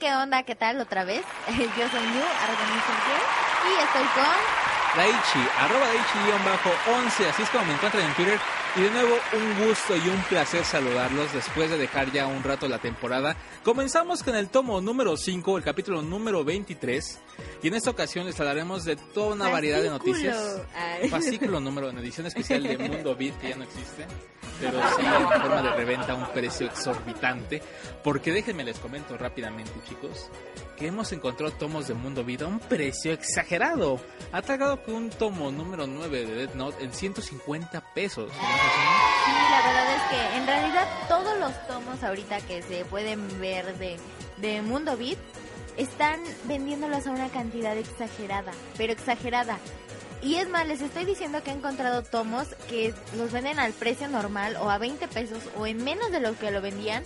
¿qué onda? ¿Qué tal otra vez? Yo soy New, y estoy con... Daichi, arroba Daichi-11, así es como me encuentran en Twitter. Y de nuevo, un gusto y un placer saludarlos después de dejar ya un rato la temporada. Comenzamos con el tomo número 5, el capítulo número 23. Y en esta ocasión les hablaremos de toda una variedad de noticias. Fascículo número en edición especial de Mundo Beat, que ya no existe pero sí en forma de reventa a un precio exorbitante. Porque déjenme les comento rápidamente, chicos, que hemos encontrado tomos de Mundo Vida a un precio exagerado. Ha tragado que un tomo número 9 de Dead Note en 150 pesos. Sí, la verdad es que en realidad todos los tomos ahorita que se pueden ver de, de Mundo Beat están vendiéndolos a una cantidad exagerada, pero exagerada. Y es más, les estoy diciendo que he encontrado tomos que los venden al precio normal o a 20 pesos o en menos de lo que lo vendían.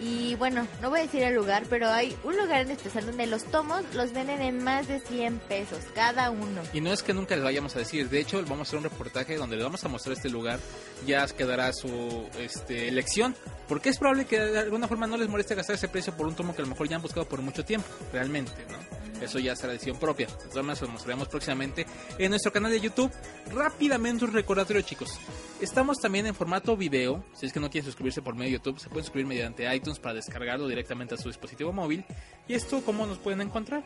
Y bueno, no voy a decir el lugar, pero hay un lugar en especial donde los tomos los venden en más de 100 pesos cada uno. Y no es que nunca les vayamos a decir, de hecho vamos a hacer un reportaje donde les vamos a mostrar este lugar, ya quedará su este, elección, porque es probable que de alguna forma no les moleste gastar ese precio por un tomo que a lo mejor ya han buscado por mucho tiempo, realmente, ¿no? Eso ya será decisión propia. Todas maneras, lo mostraremos próximamente en nuestro canal de YouTube. Rápidamente un recordatorio, chicos. Estamos también en formato video. Si es que no quieren suscribirse por medio de YouTube, se pueden suscribir mediante iTunes para descargarlo directamente a su dispositivo móvil. ¿Y esto cómo nos pueden encontrar?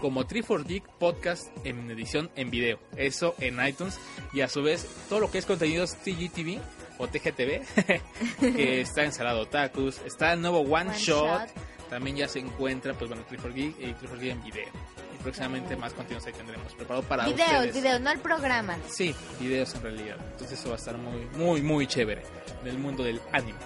como 3 Geek Podcast en edición en video. Eso en iTunes. Y a su vez, todo lo que es contenidos TGTV o TGTV, que está en Salado Tacos, está el nuevo One, shot también ya se encuentra, pues bueno, 3 Geek y 3 Geek en video. Y próximamente más contenidos ahí tendremos preparado para videos, ustedes. Videos, no el programa. Sí, videos en realidad. Entonces eso va a estar muy, muy, muy chévere del mundo del anime.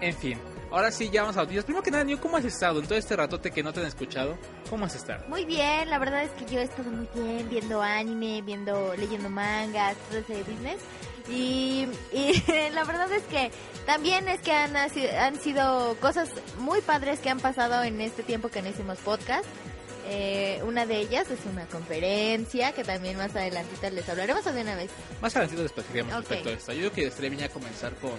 En fin, ahora sí, ya vamos a noticias. Primero que nada, New, ¿cómo has estado en todo este ratote que no te han escuchado? ¿Cómo has estado? Muy bien, la verdad es que yo he estado muy bien viendo anime, viendo, leyendo mangas, todo ese business. Y, y la verdad es que también es que han, han sido cosas muy padres que han pasado en este tiempo que no hicimos podcast. Eh, una de ellas es una conferencia que también más adelantita les hablaremos de una vez. Más adelantito les platicaremos respecto a esto. Yo creo que estaría a comenzar con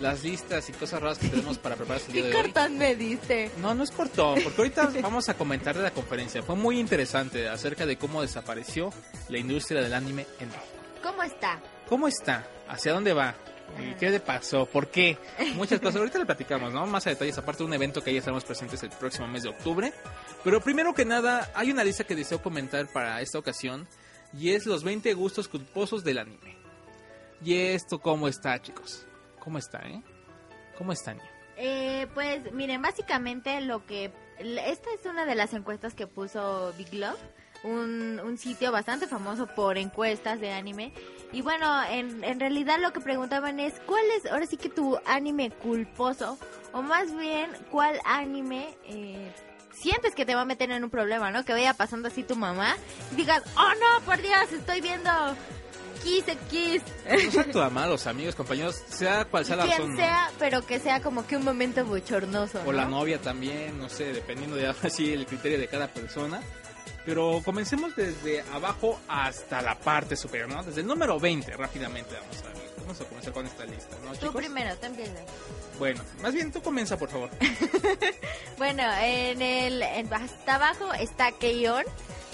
las listas y cosas raras que tenemos para preparar el día de hoy. ¿Qué cortón me diste? No, no es cortón, porque ahorita vamos a comentar de la conferencia. Fue muy interesante acerca de cómo desapareció la industria del anime en México. ¿Cómo está? ¿Cómo está? ¿Hacia dónde va? ¿Qué le pasó? ¿Por qué? Muchas cosas. Ahorita le platicamos, ¿no? Más a detalles, aparte de un evento que ya estaremos presentes el próximo mes de octubre. Pero primero que nada, hay una lista que deseo comentar para esta ocasión. Y es los 20 gustos culposos del anime. ¿Y esto cómo está, chicos? ¿Cómo está, eh? ¿Cómo están? Eh, pues miren, básicamente lo que... Esta es una de las encuestas que puso Big Love un, sitio bastante famoso por encuestas de anime. Y bueno, en, en realidad lo que preguntaban es, ¿cuál es ahora sí que tu anime culposo? O más bien, ¿cuál anime eh, sientes que te va a meter en un problema, ¿no? Que vaya pasando así tu mamá y digas, oh no, por Dios, estoy viendo Kiss Kiss. Exacto, amados amigos, compañeros, sea cual sea la razón. sea, pero que sea como que un momento bochornoso. O la novia también, no sé, dependiendo de así el criterio de cada persona. Pero comencemos desde abajo hasta la parte superior, ¿no? Desde el número 20, rápidamente vamos a ver. Vamos a comenzar con esta lista, ¿no, Tú primero, tú empiezas. Bueno, más bien tú comienza, por favor. bueno, en el hasta abajo está Keion.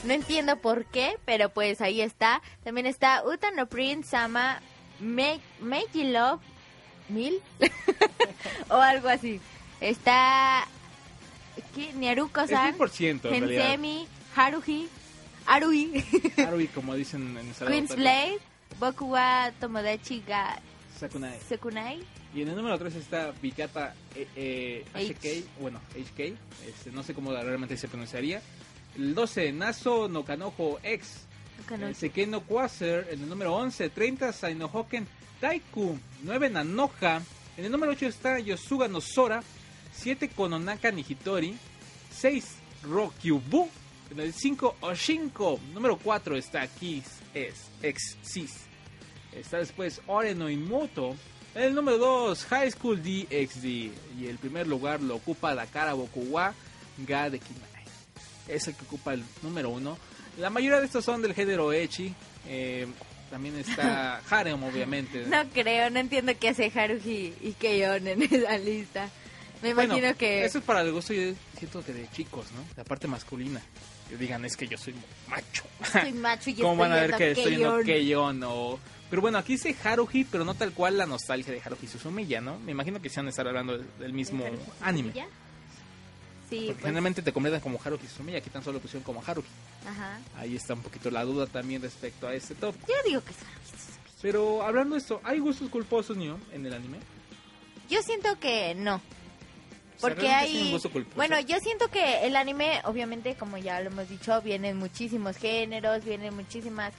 No entiendo por qué, pero pues ahí está. También está Utano Prince Sama Make, Love Mil o algo así. Está ¿qué? Niaruko-san, Hensemi, Haruhi, Arui, Harui, como dicen en salón Queen's. Blade, Boku wa Tomodachi ga Sakunai. Sekunai. Y en el número 3 está Bikata eh, eh, H. HK, bueno, HK, este, no sé cómo realmente se pronunciaría. El 12, Naso no Kanojo X. Nunca El Sekeno Quasar. En el número 11, 30, Sainohoken Taiku. 9, Nanoha. En el número 8 está Yosuga no Sora. 7, Kononaka Nihitori. 6, Rokyubu. En el 5, Oshinko. Número 4 está Kiss es Exis. Está después Ore no Inmoto. En el número 2, High School DxD. Y el primer lugar lo ocupa Dakara Bokuwa ga de Kinai. Es el que ocupa el número 1. La mayoría de estos son del género Echi. Eh, también está Harem, obviamente. No creo, no entiendo qué hace Haruhi y Keion en esa lista. Me Bueno, imagino que... Eso es para el gusto, yo siento que de chicos, ¿no? La parte masculina. Digan, es que yo soy macho. Soy macho y ¿Cómo van a ver que estoy viendo Keion. Keion o... Pero bueno, aquí dice Haruhi, pero no tal cual la nostalgia de Haruhi Suzumiya, ¿no? Me imagino que se van a estar hablando del, mismo ¿De Haruhi anime. Sí, Porque pues, generalmente te completan como Haruhi Suzumiya, aquí tan solo pusieron como Haruhi. ajá. Ahí está un poquito la duda también respecto a este top. Yo digo que es Haruhi Suzumiya. Pero hablando de esto, ¿hay gustos culposos, Nio, en el anime? Yo siento que no. Porque hay... Bueno, yo siento que el anime, obviamente, como ya lo hemos dicho, vienen muchísimos géneros, vienen muchísimas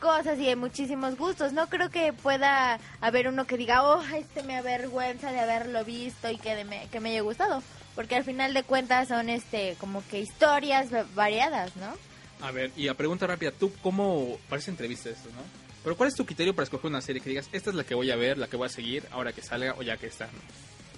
cosas y hay muchísimos gustos. No creo que pueda haber uno que diga, oh, este me avergüenza de haberlo visto y que, de me, que me haya gustado. Porque al final de cuentas son este como que historias va- variadas, ¿no? A ver, y a pregunta rápida, ¿tú cómo... Parece entrevista esto, ¿no? Pero ¿cuál es tu criterio para escoger una serie que digas, esta es la que voy a ver, la que voy a seguir, ahora que salga o ya que está? ¿no?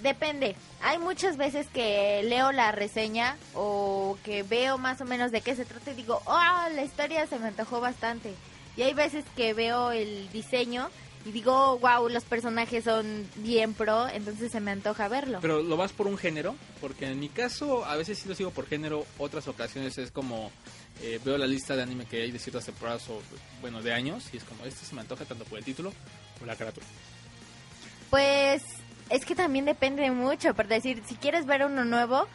Depende. Hay muchas veces que leo la reseña o que veo más o menos de qué se trata y digo, oh, la historia se me antojó bastante. Y hay veces que veo el diseño y digo, wow, los personajes son bien pro, entonces se me antoja verlo. Pero lo vas por un género, porque en mi caso a veces sí lo sigo por género, otras ocasiones es como eh, veo la lista de anime que hay de ciertas temporadas o bueno de años y es como este se me antoja tanto por el título como la carátula. Pues es que también depende mucho, por decir, si quieres ver uno nuevo,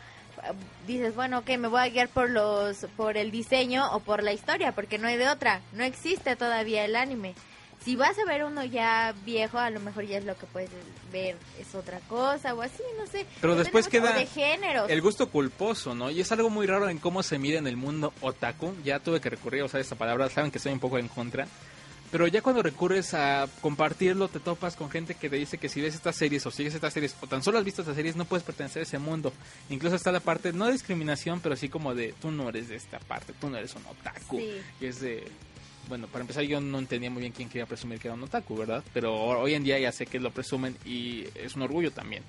dices, bueno, ok, me voy a guiar por los por el diseño o por la historia, porque no hay de otra, no existe todavía el anime. Si vas a ver uno ya viejo, a lo mejor ya es lo que puedes ver, es otra cosa o así, no sé. Pero Depende después queda de géneros. El gusto culposo, ¿no? Y es algo muy raro en cómo se mide en el mundo otaku. Ya tuve que recurrir a usar esta palabra, saben que estoy un poco en contra. Pero ya cuando recurres a compartirlo, te topas con gente que te dice que si ves estas series o sigues estas series o tan solo has visto estas series, no puedes pertenecer a ese mundo. Incluso está la parte, no de discriminación, pero sí como de tú no eres de esta parte, tú no eres un otaku. Sí. Y es de. Bueno, para empezar, yo no entendía muy bien quién quería presumir que era un otaku, ¿verdad? Pero hoy en día ya sé que lo presumen y es un orgullo también.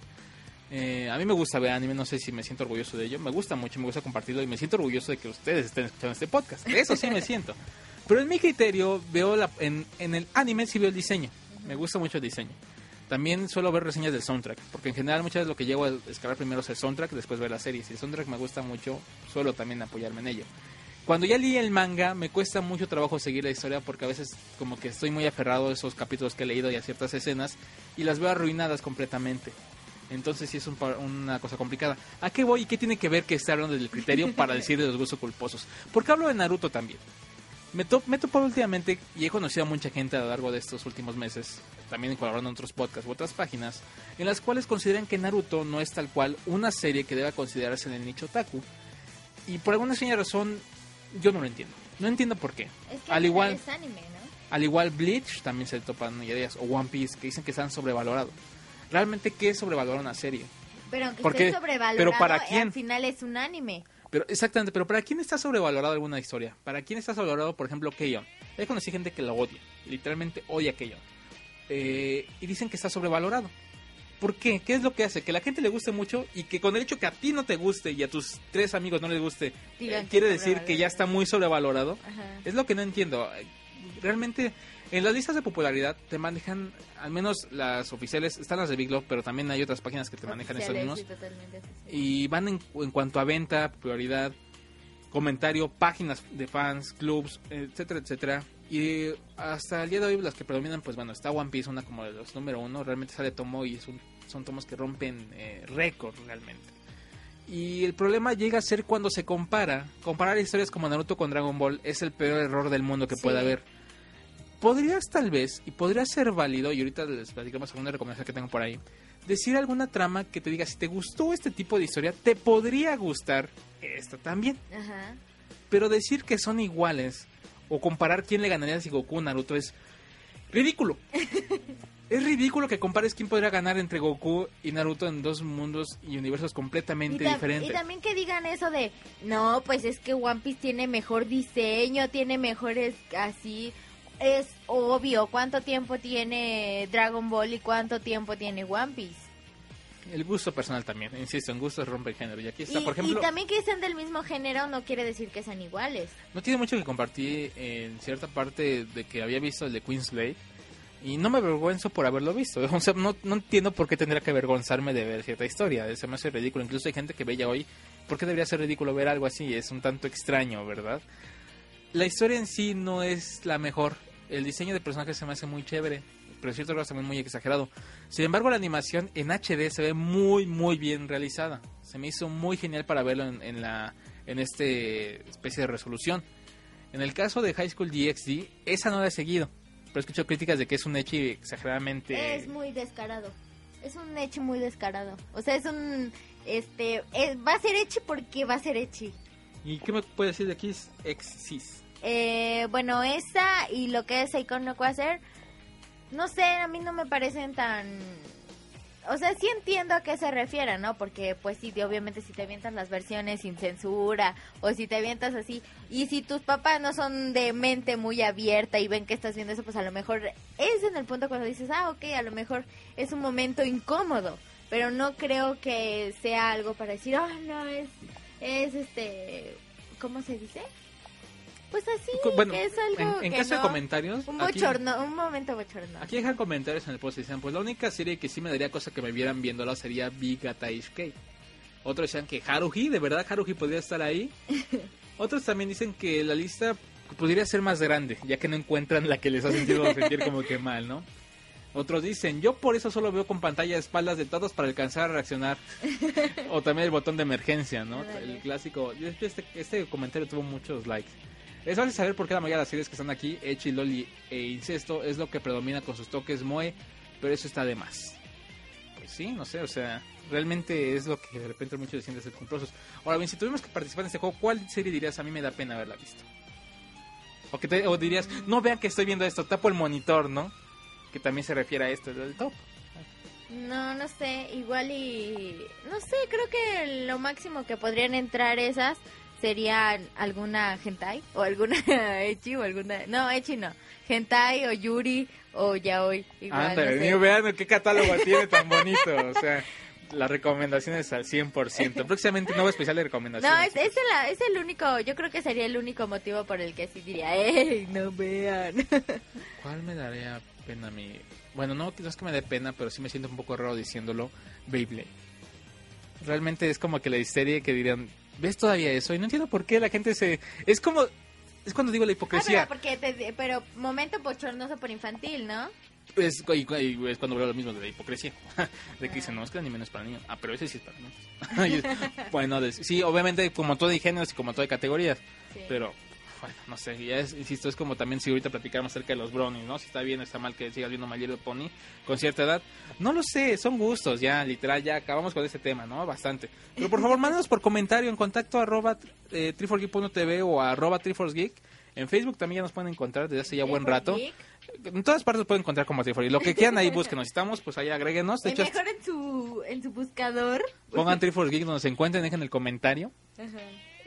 Eh, a mí me gusta ver anime, no sé si me siento orgulloso de ello. Me gusta mucho, me gusta compartirlo y me siento orgulloso de que ustedes estén escuchando este podcast. Eso sí me siento. Pero en mi criterio, veo la, en, en el anime sí veo el diseño. Me gusta mucho el diseño. También suelo ver reseñas del soundtrack, porque en general muchas veces lo que llego a descargar primero es el soundtrack, después ver la serie. Si el soundtrack me gusta mucho, suelo también apoyarme en ello. Cuando ya leí el manga, me cuesta mucho trabajo seguir la historia porque a veces como que estoy muy aferrado a esos capítulos que he leído y a ciertas escenas y las veo arruinadas completamente. Entonces sí es un una cosa complicada. ¿A qué voy y qué tiene que ver que esté hablando del criterio para decir de los gustos culposos? Porque hablo de Naruto también. Me, to me he topado últimamente y he conocido a mucha gente a lo largo de estos últimos meses, también colaborando en otros podcasts u otras páginas, en las cuales consideran que Naruto no es tal cual una serie que deba considerarse en el nicho otaku. Y por alguna extraña razón, yo no lo entiendo. No entiendo por qué. Es que al igual, es anime, ¿no? al igual Bleach también se topan ideas, o One Piece, que dicen que están sobrevalorados. Realmente, ¿qué es sobrevalorar una serie? Pero aunque ¿Por esté sobrevalorado, ¿Pero para eh, quién? al final es un anime. Pero exactamente, pero ¿para quién está sobrevalorada alguna historia? ¿Para quién está sobrevalorado, por ejemplo, Keion? He conocido gente que lo odia, literalmente odia a Keion. Eh, y dicen que está sobrevalorado. ¿Por qué? ¿Qué es lo que hace? Que la gente le guste mucho y que con el hecho que a ti no te guste y a tus tres amigos no les guste, eh, quiere decir que ya está muy sobrevalorado. Ajá. Es lo que no entiendo. Realmente, en las listas de popularidad te manejan, al menos las oficiales, están las de Big Love, pero también hay otras páginas que te manejan estos mismos sí. y van en, en cuanto a venta, popularidad, comentario, páginas de fans, clubs, etcétera, etcétera. Y hasta el día de hoy las que predominan, pues bueno, está One Piece, una como de los número uno, realmente sale tomo y es un- son tomos que rompen eh, récord realmente. Y el problema llega a ser cuando se compara. Comparar historias como Naruto con Dragon Ball es el peor error del mundo que Sí. puede haber. Podrías tal vez, y podría ser válido, y ahorita les platicamos alguna recomendación que tengo por ahí, decir alguna trama que te diga, si te gustó este tipo de historia, te podría gustar esta también. Ajá. Pero decir que son iguales o comparar quién le ganaría si Goku o Naruto es ridículo. es ridículo que compares quién podría ganar entre Goku y Naruto en dos mundos y universos completamente tam- diferentes. y también que digan eso de, no, pues es que One Piece tiene mejor diseño, tiene mejores así. Es obvio cuánto tiempo tiene Dragon Ball y cuánto tiempo tiene One Piece. El gusto personal también, insisto, en gustos rompe el género. Y aquí está, Y, por ejemplo, y también que sean del mismo género no quiere decir que sean iguales. no tiene mucho que compartir en cierta parte de que había visto el de Queen's Blade. Y no me avergüenzo por haberlo visto. O sea, no, no entiendo por qué tendría que avergonzarme de ver cierta historia. Se me hace ridículo. Incluso hay gente que ve ya hoy. ¿Por qué debería ser ridículo ver algo así? Es un tanto extraño, ¿verdad? La historia en sí no es la mejor. El diseño de personajes se me hace muy chévere. Pero cierto es también muy exagerado. Sin embargo, la animación en HD se ve muy, muy bien realizada. Se me hizo muy genial para verlo en, en la en este especie de resolución. En el caso de High School DxD, esa no la he seguido. Pero he escuchado críticas de que es un hechi exageradamente... Es muy descarado. Es un hecho muy descarado. O sea, es un... Este... es- va a ser hechi porque va a ser hechi. ¿Y qué me puede decir de aquí? Es Exis. Eh, bueno, esa y lo que es Seikon no Quasar, no sé, a mí no me parecen tan... O sea, sí entiendo a qué se refiere, ¿no? Porque, pues sí, obviamente si te avientas las versiones sin censura o si te avientas así, y si tus papás no son de mente muy abierta y ven que estás viendo eso, pues a lo mejor es en el punto cuando dices, ah, ok, a lo mejor es un momento incómodo, pero no creo que sea algo para decir, ah, no, es, es este, ¿cómo se dice? Pues así, Bueno, es algo en, en que caso de comentarios... Un aquí- bochorno, un momento bochorno. Aquí dejan comentarios en el post y dicen, pues la única serie que sí me daría cosa que me vieran viéndola sería Big Ataish Otros decían que Haruhi, de verdad Haruhi podría estar ahí. Otros también dicen que la lista podría ser más grande, ya que no encuentran la que les ha sentido sentir como que mal, ¿no? Otros dicen, yo por eso solo veo con pantalla de espaldas de todos para alcanzar a reaccionar. o también el botón de emergencia, ¿no? El clásico. Este, este comentario tuvo muchos likes. Es fácil saber por qué la mayoría de las series que están aquí, Echi, Loli e Incesto, es lo que predomina con sus toques Moe, pero eso está de más. Pues sí, no sé, o sea, realmente es lo que de repente muchos deciden de ser comprosos. Ahora bien, si tuvimos que participar en este juego, ¿cuál serie dirías a mí me da pena haberla visto? O, que te- o dirías, no vean que estoy viendo esto, tapo el monitor, ¿no? Que también se refiere a esto, del top. No, no sé, igual y... No sé, creo que lo máximo que podrían entrar esas serían alguna hentai o alguna echi o alguna... No, echi no. Hentai o yuri o yaoi. Igual, Ándale, no sé. vean qué catálogo tiene tan bonito, o sea, las recomendaciones al 100%. Próximamente un nuevo especial de recomendaciones. No, es, es, el, es el único, yo creo que sería el único motivo por el que sí diría, ¡ey, no vean! ¿Cuál me daría pena a mí? Bueno, no, no es que me dé pena, pero sí me siento un poco raro diciéndolo. Beyblade. Realmente es como que la histeria que dirían, ¿ves todavía eso? Y no entiendo por qué la gente se... Es como... Es cuando digo la Ah, hipocresía. pero, porque te- pero momento bochornoso por infantil, ¿no? Es, y- y es cuando veo lo mismo de la hipocresía. de que dicen, no, es que el anime no es para niños. Ah, pero ese sí es para niños. Bueno, de- sí, obviamente como todo hay géneros y como todo hay categorías. Sí. Pero, bueno, no sé, ya es, insisto, es como también si ahorita platicamos acerca de los brownies, ¿no? Si está bien o está mal que sigas viendo My Little Pony con cierta edad. No lo sé, son gustos, ya, literal, ya acabamos con ese tema, ¿no? Bastante. Pero por favor, mándanos por comentario en contacto arroba eh, o arroba triforgeek. En Facebook también ya nos pueden encontrar desde hace ya buen rato. Geek. En todas partes pueden encontrar como Triforgeek. Lo que quieran ahí búsquenos. Si estamos, pues ahí agréguenos. De hecho, mejor en su, en su buscador. pongan Triforgeek donde se encuentren, dejen el comentario. Ajá.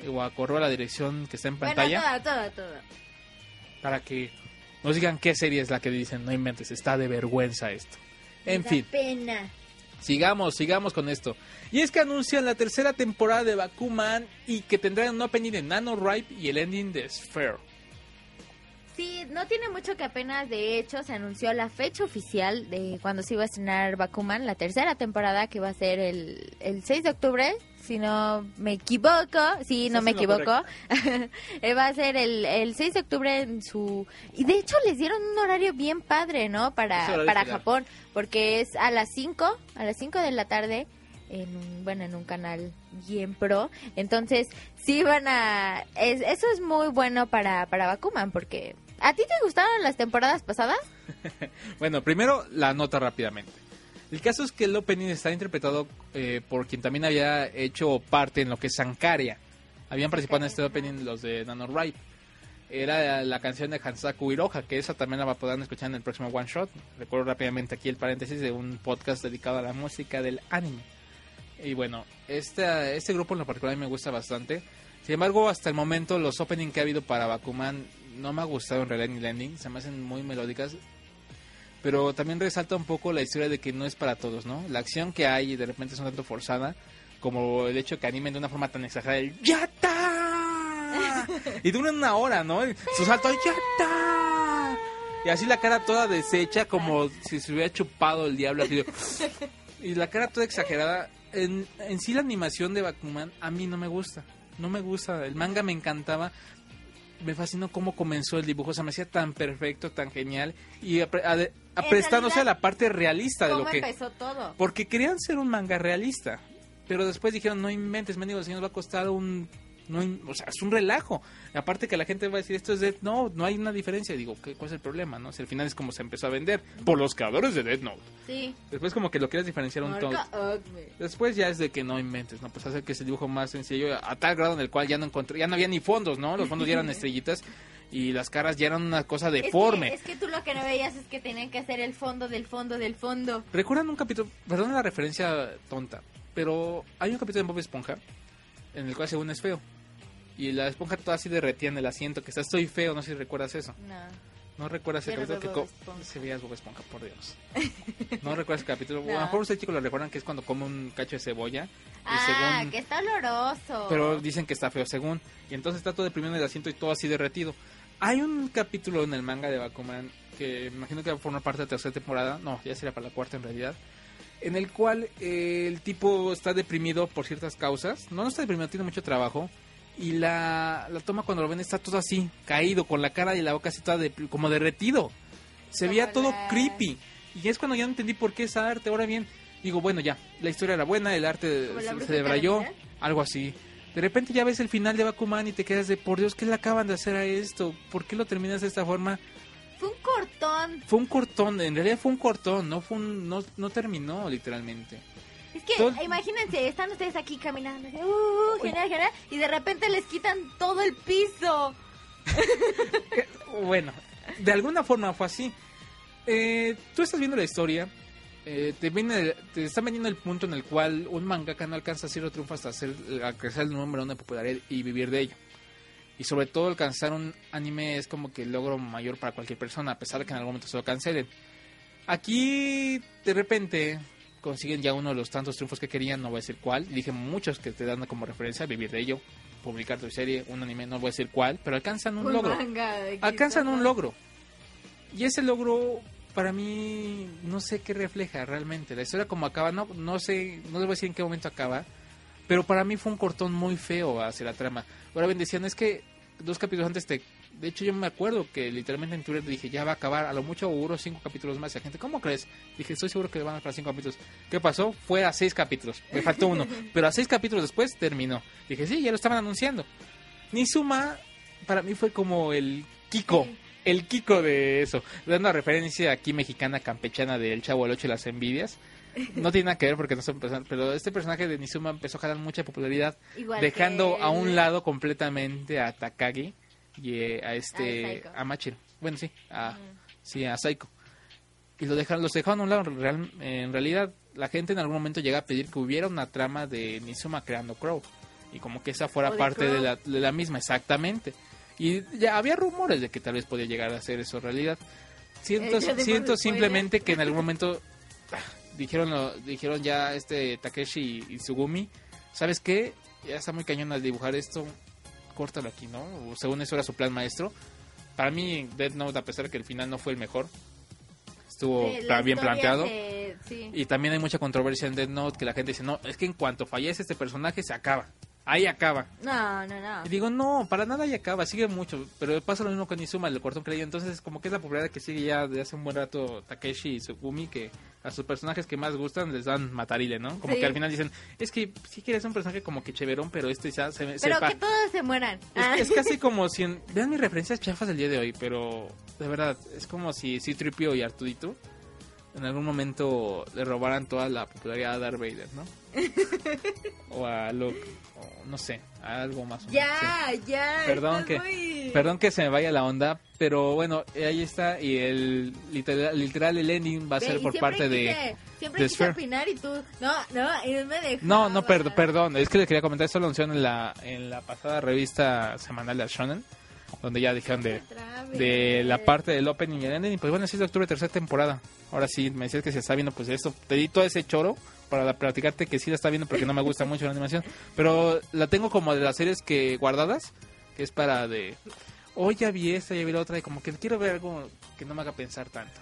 O a correo a la dirección que está en Bueno, pantalla. toda, toda, toda. para que nos digan qué serie es la que dicen, no inventes, está de vergüenza esto. En da fin, pena. sigamos, sigamos con esto. Y es que anuncian la tercera temporada de Bakuman y que tendrán un opening de Nano Ripe y el ending de Sphere. Sí, no tiene mucho que apenas, de hecho, se anunció la fecha oficial de cuando se iba a estrenar Bakuman, la tercera temporada, que va a ser el, el 6 de octubre, si no me equivoco, sí, no me equivoco, Eh, va a ser el, el 6 de octubre en su... Y de hecho les dieron un horario bien padre, ¿no? Para, para. Japón, porque es a las 5, a las 5 de la tarde, en un, bueno, en un canal bien pro. Entonces, sí van a... Es, eso es muy bueno para, para Bakuman, porque... ¿A ti te gustaron las temporadas pasadas? bueno, primero la nota rápidamente. El caso es que el opening está interpretado eh, por quien también había hecho parte en lo que es Sankaria. Habían participado en este opening los de NaNoWriMo. Era la canción de Hansaku Hiroha, que esa también la va a poder escuchar en el próximo One Shot. Recuerdo rápidamente aquí el paréntesis de un podcast dedicado a la música del anime. Y bueno, este, este grupo en lo particular me gusta bastante. Sin embargo, hasta el momento los openings que ha habido para Bakuman no me ha gustado en realidad ni landing. Se me hacen muy melódicas. Pero también resalta un poco la historia de que no es para todos, ¿no? La acción que hay de repente es un tanto forzada. Como el hecho que animen de una forma tan exagerada el ¡Yata! y duran una hora, ¿no? Su salto ¡Yata! Y así la cara toda deshecha como si se hubiera chupado el diablo. Y la cara toda exagerada en sí la animación de Bakuman a mí no me gusta. No me gusta. El manga me encantaba. Me fascinó cómo comenzó el dibujo. Se me hacía tan perfecto, tan genial. Y aprestándose a la parte realista de lo que... empezó todo? Porque querían ser un manga realista. Pero después dijeron, no inventes, mendigo, si nos va a costar un no, o sea, es un relajo. Aparte que la gente va a decir, esto es Death Note, no hay una diferencia. Digo, ¿qué, ¿cuál es el problema? no si al final es como se empezó a vender por los creadores de Death Note. Sí. Después como que lo quieres diferenciar un todo. Después ya es de que no inventes, ¿no? Pues hacer que ese dibujo más sencillo, a tal grado en el cual ya no encontré, ya no había ni fondos, ¿no? Los fondos ya eran estrellitas y las caras ya eran una cosa deforme. Es que, es que tú lo que no veías es que tenían que hacer el fondo del fondo del fondo. ¿Recuerdan un capítulo? Perdón la referencia tonta, pero hay un capítulo de Bob Esponja en el cual según es feo y la esponja toda así derretía en el asiento, que está estoy feo, no sé si recuerdas eso. No. No recuerdas ese capítulo que se veía Bob Esponja, por Dios. No recuerdas ese capítulo. A lo mejor ustedes chicos lo recuerdan que es cuando come un cacho de cebolla. ah, que está oloroso. Pero dicen que está feo según. Y entonces está todo deprimido en el asiento y todo así derretido. Hay un capítulo en el manga de Bakuman que imagino que va a formar parte de la tercera temporada. No, ya sería para la cuarta en realidad. En el cual eh, el tipo está deprimido por ciertas causas. No, no está deprimido, tiene mucho trabajo y la, la toma cuando lo ven está todo así, caído, con la cara y la boca así toda de, como derretido. Se veía todo creepy. Y es cuando ya no entendí por qué esa arte. Ahora bien, digo, bueno, ya, la historia era buena, el arte se, debrayó, algo así. De repente ya ves el final de Bakuman y te quedas de, por Dios, ¿qué le acaban de hacer a esto? ¿Por qué lo terminas de esta forma? Fue un cortón. Fue un cortón, en realidad fue un cortón, no fue un, no, no terminó literalmente. Es que imagínense, están ustedes aquí caminando, uh, uh, genial, genial, y de repente les quitan todo el piso. bueno, de alguna forma fue así. Eh, tú estás viendo la historia, eh, te, viene, te están vendiendo el punto en el cual un mangaka no alcanza cierto triunfo hasta hacer, alcanzar el número de popularidad y vivir de ello. Y sobre todo alcanzar un anime es como que el logro mayor para cualquier persona, a pesar de que en algún momento se lo cancelen. Aquí, de repente, consiguen ya uno de los tantos triunfos que querían, no voy a decir cuál, dije muchos que te dan como referencia, vivir de ello, publicar tu serie, un anime, no voy a decir cuál, pero alcanzan un, logro. alcanzan un logro. Y ese logro para mí no sé qué refleja realmente. La historia como acaba, no, no sé, no les voy a decir en qué momento acaba, pero para mí fue un cortón muy feo hacia la trama. Ahora bien, decían, es que dos capítulos antes te de hecho, yo me acuerdo que literalmente en Twitter dije, ya va a acabar, a lo mucho hubo cinco capítulos más. Y la gente, ¿cómo crees? Dije, estoy seguro que van a para cinco capítulos. ¿Qué pasó? Fue a seis capítulos. Me faltó uno. Pero a seis capítulos después terminó. Dije, sí, ya lo estaban anunciando. Nizuma, para mí fue como el Kiko. El Kiko de eso. Dando referencia aquí mexicana campechana del Chavo del Ocho y las envidias. No tiene nada que ver porque no son personas, pero este personaje de Nizuma empezó a ganar mucha popularidad, dejando a un lado completamente a Takagi y eh, a este a, Machiro. Bueno, sí, a sí a Saiko. Y lo dejaron los dejaron a un lado en realidad la gente en algún momento llega a pedir que hubiera una trama de Nizuma creando Crow y como que esa fuera parte de la, de la misma exactamente. Y ya había rumores de que tal vez podía llegar a ser eso realidad. Siento, siento simplemente que en algún momento ah, dijeron lo, dijeron ya este Takeshi y Sugumi, ¿sabes qué? Ya está muy cañón al dibujar esto, córtalo aquí, ¿no? según eso era su plan maestro. Para mí, Dead Note, a pesar de que el final no fue el mejor, estuvo bien planteado. Y también hay mucha controversia en Dead Note que la gente dice, no, es que en cuanto fallece este personaje se acaba. Ahí acaba. No, no, no. Y digo, no, para nada ahí acaba, sigue mucho. Pero pasa lo mismo con Izuma, el cortón que. Entonces, como que es la popularidad que sigue ya de hace un buen rato Takeshi y Tsugumi, que a sus personajes que más gustan les dan matarile, ¿no? Como Sí. que al final dicen, es que sí quieres un personaje como que cheverón, pero este ya se, Pero pa- que todos se mueran. Ah. Es, es casi como si... en- vean mis referencias chafas del día de hoy, pero de verdad, es como si C-Tripio y Artudito en algún momento le robaran toda la popularidad a Darth Vader, ¿no? o a Luke, o no sé, a algo más o menos. sí. Ya, ya. Perdón que- muy- Perdón que se me vaya la onda, pero bueno, ahí está y el literal, literal el ending va a Ve, ser por parte de... Siempre de quise opinar y tú, no, no, y me dejabas. No, no, perd- perdón, es que les quería comentar, esto lo anunciaron en la, en la pasada revista semanal de Shonen, donde ya dijeron de, de la parte del opening y el ending, y pues bueno, 6 de octubre, tercera temporada. Ahora sí, me decías que se está viendo, pues esto, te di todo ese choro para platicarte que sí la está viendo porque no me gusta mucho la animación, pero la tengo como de las series que guardadas, que es para de, hoy ya vi esta, ya vi la otra, y como que quiero ver algo que no me haga pensar tanto.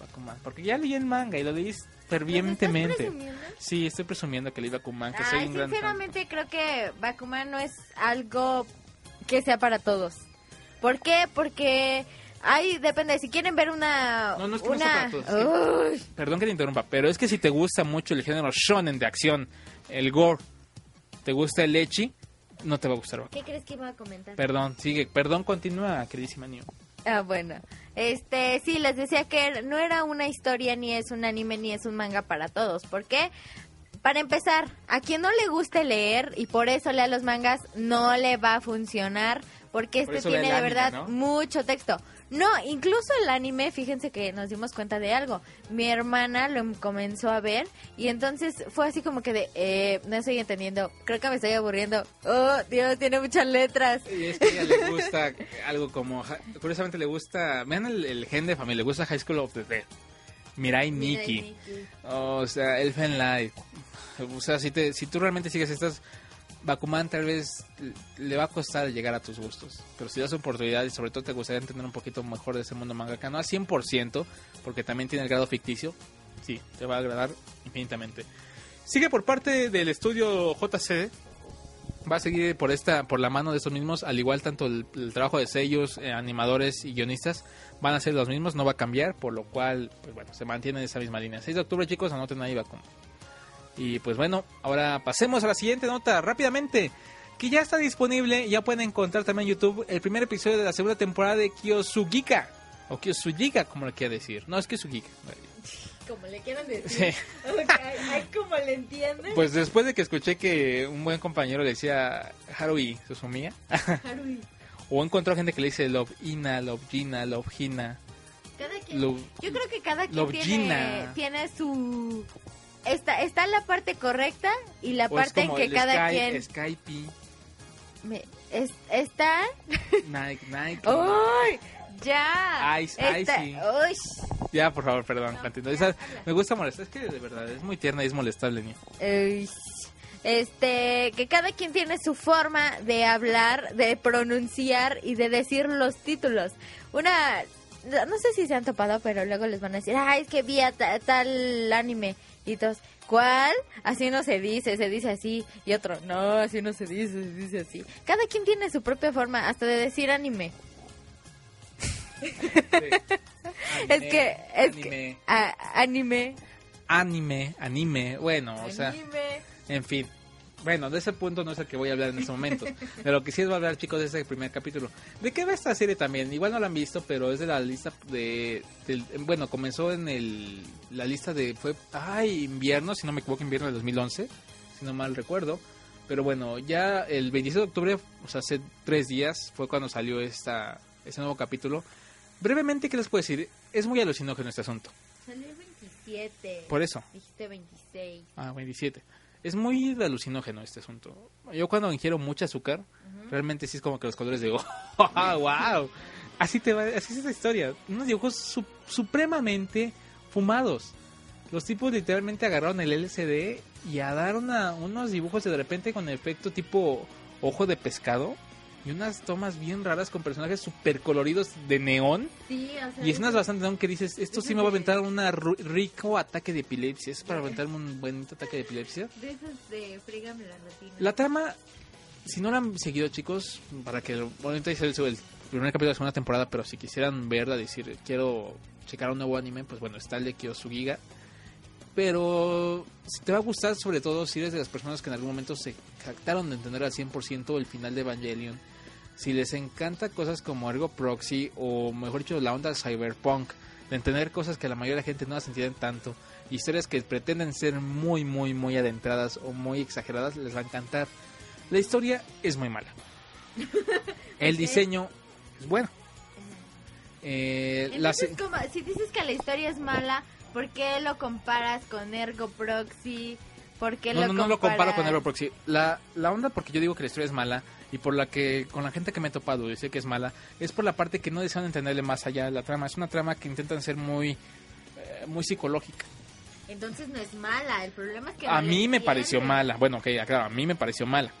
Bakuman, Porque ya leí el manga y lo leí fervientemente. Sí, estoy presumiendo que leí Bakuman, que soy un gran sinceramente creo que Bakuman no es algo que sea para todos. ¿Por qué? Porque ahí depende, si quieren ver una... No, no es que no sea para todos, Perdón que te interrumpa, pero es que si te gusta mucho el género shonen de acción, el gore, te gusta el lechi, no te va a gustar. ¿Qué crees que iba a comentar? Perdón, sigue, perdón, continúa, queridísima New. Ah, bueno. Este, sí, les decía que no era una historia, ni es un anime, ni es un manga para todos. ¿Por qué? Para empezar, a quien no le guste leer y por eso lea los mangas, no le va a funcionar porque Por este tiene de anime, verdad ¿no? mucho texto. No, incluso el anime, fíjense que nos dimos cuenta de algo. Mi hermana lo comenzó a ver y entonces fue así como que de, eh, no estoy entendiendo, creo que me estoy aburriendo. Oh, Dios, tiene muchas letras. Y es que a ella le gusta algo como, curiosamente le gusta, vean el, el gen de familia, le gusta High School of the Dead, Mirai Mira, Nikki, Nikki. o sea, Elfen Light, o sea, si, te, si tú realmente sigues estas, Bakuman tal vez le va a costar llegar a tus gustos, pero si das oportunidad y sobre todo te gustaría entender un poquito mejor de ese mundo mangaka, no al 100%, porque también tiene el grado ficticio, sí, te va a agradar infinitamente. Sigue por parte del estudio JC, va a seguir por esta por la mano de estos mismos al igual tanto el, el trabajo de sellos eh, animadores y guionistas van a ser los mismos no va a cambiar por lo cual pues bueno se mantiene en esa misma línea. 6 de octubre chicos anoten ahí Bakuman y pues bueno ahora pasemos a la siguiente nota rápidamente que ya está disponible ya pueden encontrar también en YouTube el primer episodio de la segunda temporada de Kyosugika o Kyosugika como le quiera decir no es Kyosugika Como le quieran decir. Sí. Ok, ay, como le entienden. pues después de que escuché que un buen compañero le decía Harui Susumiya Haruhi. O encontró gente que le dice Love Ina, Love Gina, Love Gina. Cada quien, Love- yo creo que cada quien tiene, tiene su... Está, está la parte correcta y la o parte en que cada Sky- quien... Skype, me- es- está... Nike, Nike. ¡Uy! Ya. Ice, Está- Icy. Uy. Ya, por favor, perdón. Esa- me gusta molestar. Es que de verdad es muy tierna y es molestable, niña. Este, que cada quien tiene su forma de hablar, de pronunciar y de decir los títulos. Una, no sé si se han topado, pero luego les van a decir, ay, es que vi a ta- tal anime. Y todos, ¿cuál? Así no se dice, se dice así. Y otro, no, así no se dice, se dice así. Cada quien tiene su propia forma, hasta de decir anime. es que, es anime, que, a- anime. anime, anime. Bueno, o sea, anime. en fin. Bueno, de ese punto no es el que voy a hablar en este momento. De lo que sí es voy a hablar, chicos, es el primer capítulo. ¿De qué va esta serie también? Igual no la han visto, pero es de la lista de... bueno, comenzó en el, la lista de... Fue, ay, invierno, si no me equivoco, invierno del 2011, si no mal recuerdo. Pero bueno, ya el 26 de octubre, o sea, hace tres días, fue cuando salió esta, este nuevo capítulo. Brevemente, ¿qué les puedo decir? Es muy alucinógeno este asunto. Salió el 27. Por eso. Dijiste 26. Ah, 27. Es muy alucinógeno este asunto. Yo cuando ingiero mucho azúcar, realmente sí es como que los colores de ¡Oh, wow! Así te va, así es esta historia. Unos dibujos su- supremamente fumados. Los tipos literalmente agarraron el LCD y a dar una- unos dibujos de repente con efecto tipo ojo de pescado. Y unas tomas bien raras con personajes súper coloridos de neón. Sí, o sea, Y escenas bastante neón que dices, esto sí me va a aventar un rico ataque de epilepsia. Es para aventarme un buen ataque de epilepsia. De esos de frígame la rutina. La trama, si no la han seguido chicos, para que es el, el primer capítulo de la segunda temporada, pero si quisieran verla, decir, quiero checar un nuevo anime, pues bueno, está el de Kyosugiga. Pero si te va a gustar, sobre todo si eres de las personas que en algún momento se jactaron de entender al 100% el final de Evangelion. Si les encanta cosas como Ergo Proxy o mejor dicho la onda cyberpunk, de entender cosas que la mayoría de la gente no las entienden tanto, historias que pretenden ser muy, muy, muy adentradas o muy exageradas, les va a encantar. La historia es muy mala. El diseño es bueno. Eh, la Entonces, se- como, si dices que la historia es mala, ¿por qué lo comparas con Ergo Proxy? ¿Por qué no, lo no, no lo comparo comparas- con Ergo Proxy. La, la onda porque yo digo que la historia es mala y por la que con la gente que me he topado dice que es mala, es por la parte que no desean entenderle más allá de la trama. Es una trama que intentan ser muy, eh, muy psicológica. Entonces no es mala, el problema es que... A no mí me pareció mala. Bueno, ok, claro, a mí me pareció mala.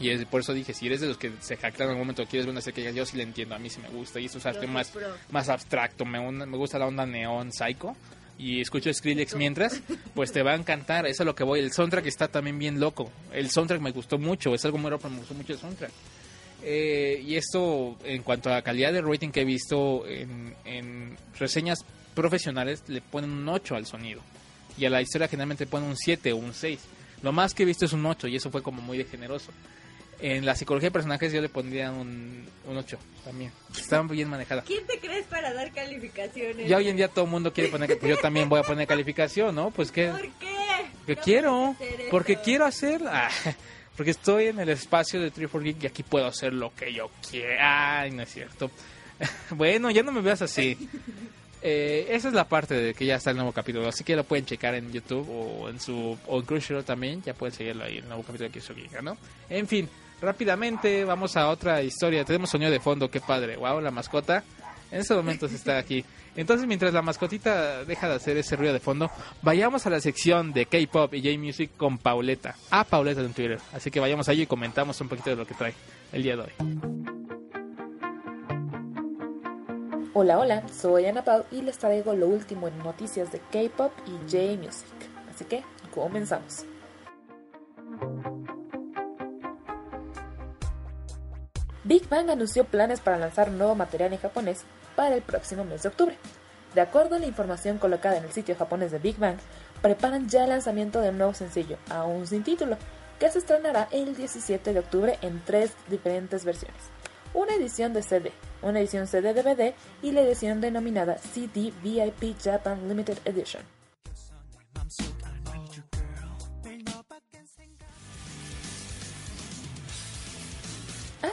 Y es, por eso dije, si eres de los que se jactan en algún momento, quieres ver una serie que yo sí la entiendo, a mí sí me gusta. Y esto es arte más, pro. más abstracto, me, me gusta la onda neón psycho. Y escucho Skrillex mientras, pues te va a encantar. Eso es lo que voy. El soundtrack está también bien loco. El soundtrack me gustó mucho. Es algo muy raro, me gustó mucho el soundtrack. Eh, y esto, en cuanto a calidad de rating que he visto en, en reseñas profesionales, le ponen un 8 al sonido. Y a la historia generalmente ponen un 7 o un 6. Lo más que he visto es un 8 y eso fue como muy de generoso. En la psicología de personajes yo le pondría un, un 8 también. Está bien manejada. ¿Quién te crees para dar calificaciones? Ya hoy en día todo el mundo quiere poner, pues yo también voy a poner calificación, ¿no? Pues que, ¿Por qué? que No quiero, hacer porque quiero hacerla. Porque estoy en el espacio de 3 Geek y aquí puedo hacer lo que yo quiera. Ay, no es cierto. bueno, ya no me veas así. Eh, esa es la parte de que ya está el nuevo capítulo. Así que lo pueden checar en YouTube o en su o en Crunchyroll también. Ya pueden seguirlo ahí, el nuevo capítulo de Kisugiga, ¿no? En fin, rápidamente vamos a otra historia. Tenemos sonido de fondo, qué padre. Wow, la mascota. En estos momentos está aquí. Entonces, mientras la mascotita deja de hacer ese ruido de fondo, vayamos a la sección de K-pop y J-Music con Pauleta. A Pauleta en Twitter. Así que vayamos allí y comentamos un poquito de lo que trae el día de hoy. Hola, hola, soy Ana Pau y les traigo lo último en noticias de K-pop y J-Music. Así que comenzamos. Big Bang anunció planes para lanzar nuevo material en japonés para el próximo mes de octubre. De acuerdo a la información colocada en el sitio japonés de Big Bang, preparan ya el lanzamiento de un nuevo sencillo, aún sin título, que se estrenará el 17 de octubre en tres diferentes versiones. Una edición de CD, una edición CD DVD y la edición denominada CD VIP Japan Limited Edition.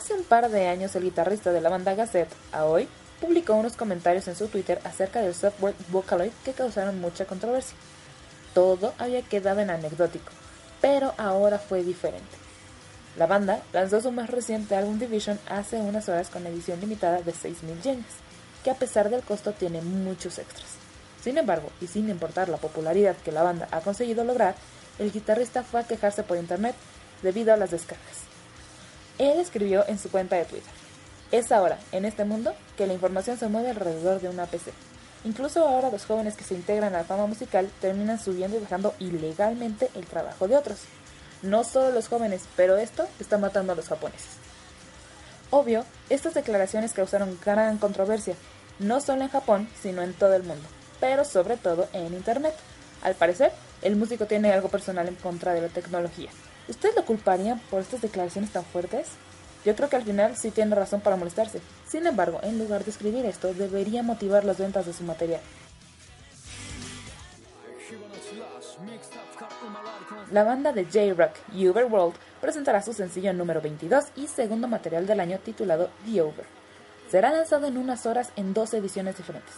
Hace un par de años el guitarrista de la banda Gazette, Aoi, publicó unos comentarios en su Twitter acerca del software Vocaloid que causaron mucha controversia. Todo había quedado en anecdótico, pero ahora fue diferente. La banda lanzó su más reciente álbum Division hace unas horas con edición limitada de 6.000 yenes, que a pesar del costo tiene muchos extras. Sin embargo, y sin importar la popularidad que la banda ha conseguido lograr, el guitarrista fue a quejarse por internet debido a las descargas. Él escribió en su cuenta de Twitter, es ahora, en este mundo, que la información se mueve alrededor de una PC. Incluso ahora los jóvenes que se integran a la fama musical terminan subiendo y dejando ilegalmente el trabajo de otros. No solo los jóvenes, pero esto está matando a los japoneses. Obvio, estas declaraciones causaron gran controversia, no solo en Japón, sino en todo el mundo, pero sobre todo en Internet. Al parecer, el músico tiene algo personal en contra de la tecnología. ¿Ustedes lo culparían por estas declaraciones tan fuertes? Yo creo que al final sí tiene razón para molestarse. Sin embargo, en lugar de escribir esto, debería motivar las ventas de su material. La banda de J-Rock, Uberworld, presentará su sencillo número 22 y segundo material del año titulado The Over. Será lanzado en unas horas en dos ediciones diferentes.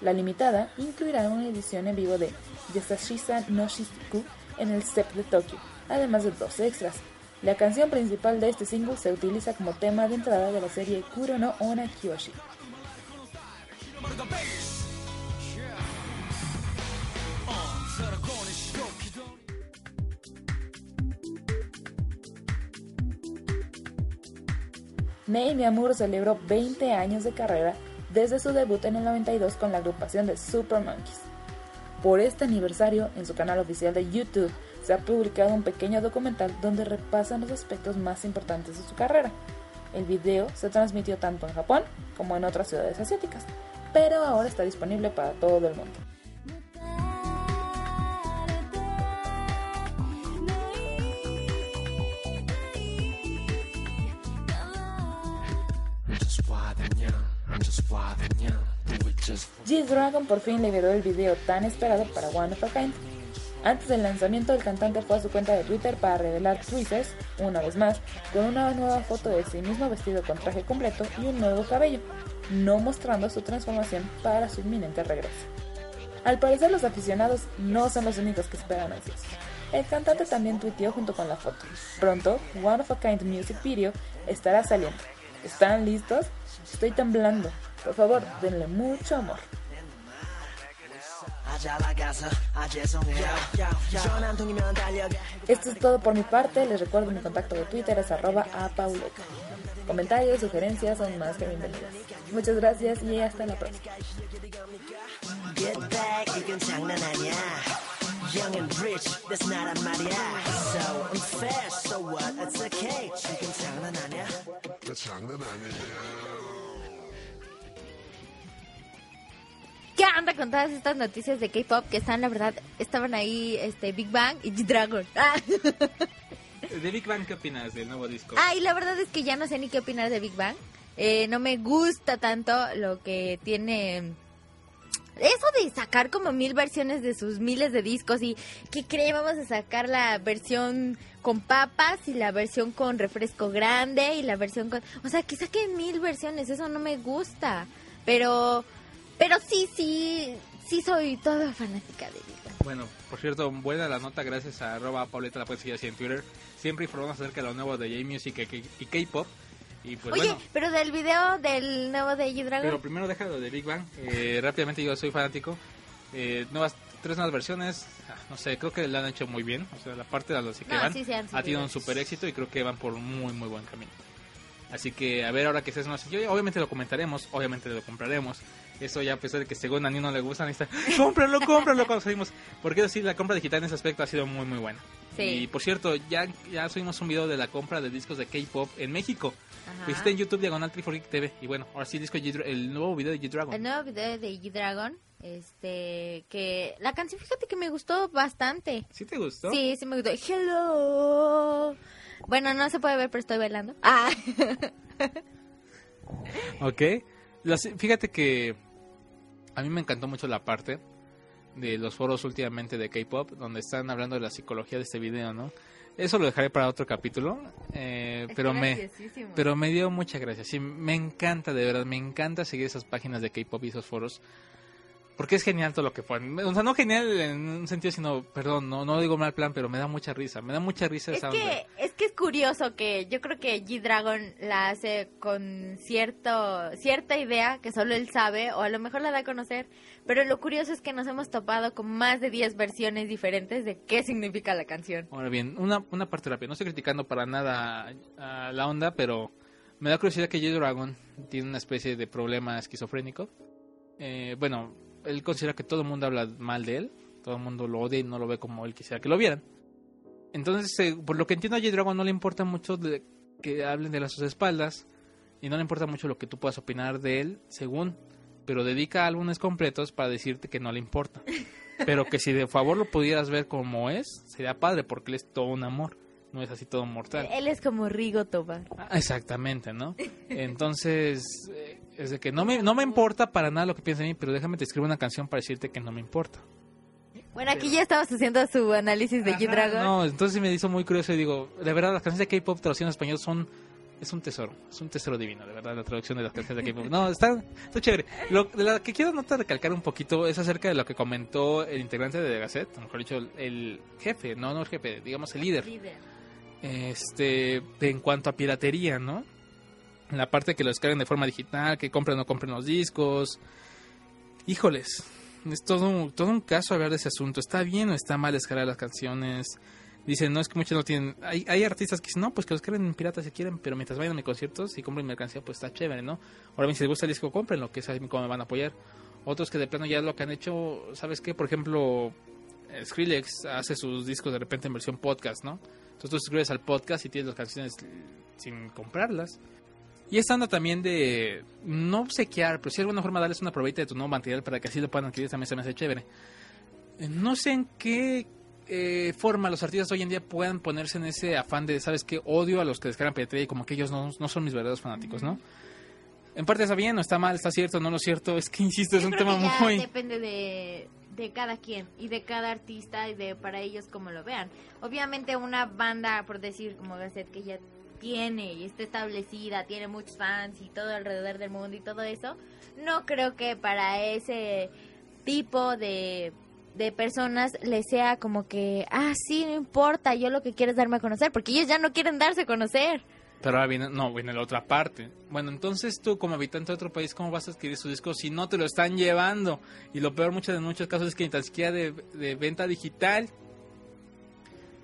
La limitada incluirá una edición en vivo de Yasashisa no Shizuku en el CEP de Tokio, además de 12 extras. La canción principal de este single se utiliza como tema de entrada de la serie Kuro no Ona Kyoshi. Naomi Amur celebró 20 años de carrera desde su debut en el 92 con la agrupación de Super Monkeys. Por este aniversario, en su canal oficial de YouTube, se ha publicado un pequeño documental donde repasan los aspectos más importantes de su carrera. El video se transmitió tanto en Japón como en otras ciudades asiáticas, pero ahora está disponible para todo el mundo. G-Dragon por fin liberó el video tan esperado para One of a Kind. Antes del lanzamiento, el cantante fue a su cuenta de Twitter para revelar tweezers, una vez más, con una nueva foto de sí mismo vestido con traje completo y un nuevo cabello, no mostrando su transformación para su inminente regreso. Al parecer los aficionados no son los únicos que esperan ansiosos. El cantante también tuiteó junto con la foto. Pronto, One of a Kind Music Video estará saliendo. ¿Están listos? Estoy temblando. Por favor, denle mucho amor. Esto es todo por mi parte. Les recuerdo mi contacto de Twitter es arroba a Pauleca. Comentarios, sugerencias son más que bienvenidas. Muchas gracias y hasta la próxima. ¿Qué anda con todas estas noticias de K-pop que están, la verdad, estaban ahí, este, Big Bang y G-Dragon? Ah. ¿De Big Bang qué opinas del nuevo disco? Ay, la verdad es que ya no sé ni qué opinar de Big Bang. Eh, no me gusta tanto lo que tiene... Eso de sacar como mil versiones de sus miles de discos y que cree vamos a sacar la versión con papas y la versión con refresco grande y la versión con... O sea, que saquen mil versiones, eso no me gusta. Pero pero sí, sí, sí soy toda fanática de Big Bang. Bueno, por cierto, buena la nota gracias a arroba Pauleta, la puedes seguir así en Twitter. Siempre informamos acerca de lo nuevo de J-Music y K-Pop. Y pues Oye, bueno, pero del video del nuevo de G-Dragon. pero primero deja lo de Big Bang. Eh, rápidamente yo soy fanático. Eh, nuevas, tres nuevas versiones. Ah, No sé, creo que la han hecho muy bien. O sea, la parte de los que No, van sí, ha tenido un super éxito y creo que van por muy, muy buen camino. Así que a ver ahora que se hace una obviamente lo comentaremos, obviamente lo compraremos. Eso ya a pesar de que según a Nino no le gusta, ahí está, cómpralo, cómpralo cuando salimos. Porque eso sí, la compra digital en ese aspecto ha sido muy muy buena. Sí. Y por cierto, ya, ya subimos un video de la compra de discos de K-pop en México. Ajá. Visita en YouTube Diagonal Triforgeek TV. Y bueno, ahora sí el disco el nuevo video de G-Dragon. El nuevo video de G-Dragon. Este, que la canción, fíjate que me gustó bastante. ¿Sí te gustó? Sí, sí me gustó. Hello. Bueno, no se puede ver, pero estoy bailando. Ah. Ok. Las- fíjate que a mí me encantó mucho la parte de los foros últimamente de K-pop, donde están hablando de la psicología de este video, ¿no? Eso lo dejaré para otro capítulo, eh, pero me, pero me dio mucha gracia. Sí, me encanta, de verdad, me encanta seguir esas páginas de K-pop y esos foros. Porque es genial todo lo que ponen. O sea, no genial en un sentido, sino, perdón, no, no digo mal plan, pero me da mucha risa. Me da mucha risa Es esa onda. que, es que es curioso que yo creo que G-Dragon la hace con cierto, cierta idea que solo él sabe o a lo mejor la da a conocer, pero lo curioso es que nos hemos topado con más de 10 versiones diferentes de qué significa la canción. Ahora bien, una, una parte rápida. No estoy criticando para nada a la onda, pero me da curiosidad que J-Dragon tiene una especie de problema esquizofrénico. Eh, bueno, él considera que todo el mundo habla mal de él. Todo el mundo lo odia y no lo ve como él quisiera que lo vieran. Entonces, eh, por lo que entiendo a J-Dragon no le importa mucho que hablen de las sus espaldas. Y no le importa mucho lo que tú puedas opinar de él, según. Pero dedica álbumes completos para decirte que no le importa. Pero que si de favor lo pudieras ver como es, sería padre porque él es todo un amor. No es así todo mortal. Él es como Rigo Tobar. Ah, Exactamente, ¿no? Entonces, eh, es de que no me, no me importa para nada lo que piensa de mí, pero déjame te escribo una canción para decirte que no me importa. Bueno, aquí ya estamos haciendo su análisis de G-Dragon. No, entonces me hizo muy curioso y digo, de verdad, las canciones de K-pop traducidas en español son. Es un tesoro, es un tesoro divino, de verdad, la traducción de las canciones de K-pop. No, está, está chévere. Lo, de que quiero nota recalcar un poquito es acerca de lo que comentó el integrante de The Gazette, mejor dicho, el, el jefe, no, no el jefe, digamos el líder. Líder. Este en cuanto a piratería, ¿no? La parte que lo descarguen de forma digital, que compren o no compren los discos. Híjoles, es todo un, todo un caso hablar de ese asunto. ¿Está bien o está mal descargar las canciones? Dicen, no es que muchos no tienen. Hay, hay artistas que dicen, no, pues que los creen en pirata si quieren, pero mientras vayan a mis conciertos y compren mercancía, pues está chévere, ¿no? Ahora bien, si les gusta el disco, compren que es como me van a apoyar. Otros que de plano ya lo que han hecho, ¿sabes qué? Por ejemplo, Skrillex hace sus discos de repente en versión podcast, ¿no? Entonces tú suscribes al podcast y tienes las canciones sin comprarlas. Y esta anda también de no obsequiar, pero si de alguna forma darles una probita de tu nuevo material para que así lo puedan adquirir, también se me hace chévere. Eh, No sé en qué eh, forma los artistas hoy en día puedan ponerse en ese afán de, ¿sabes qué? Odio a los que descargan piratería y como que ellos no, no son mis verdaderos fanáticos, ¿no? En parte está bien, no está mal, está cierto, no lo cierto. Es que, insisto, es Yo un creo tema que ya muy... depende de, de cada quien y de cada artista y de para ellos como lo vean. Obviamente una banda, por decir como Gasset, que ya tiene y está establecida, tiene muchos fans y todo alrededor del mundo y todo eso, no creo que para ese tipo de de personas les sea como que, ah, sí, no importa, yo lo que quiero es darme a conocer, porque ellos ya no quieren darse a conocer. Pero ahora viene, no, viene la otra parte. Bueno, entonces tú como habitante de otro país, ¿cómo vas a adquirir su disco si no te lo están llevando? Y lo peor muchos, en muchos casos es que ni tan siquiera de, de venta digital.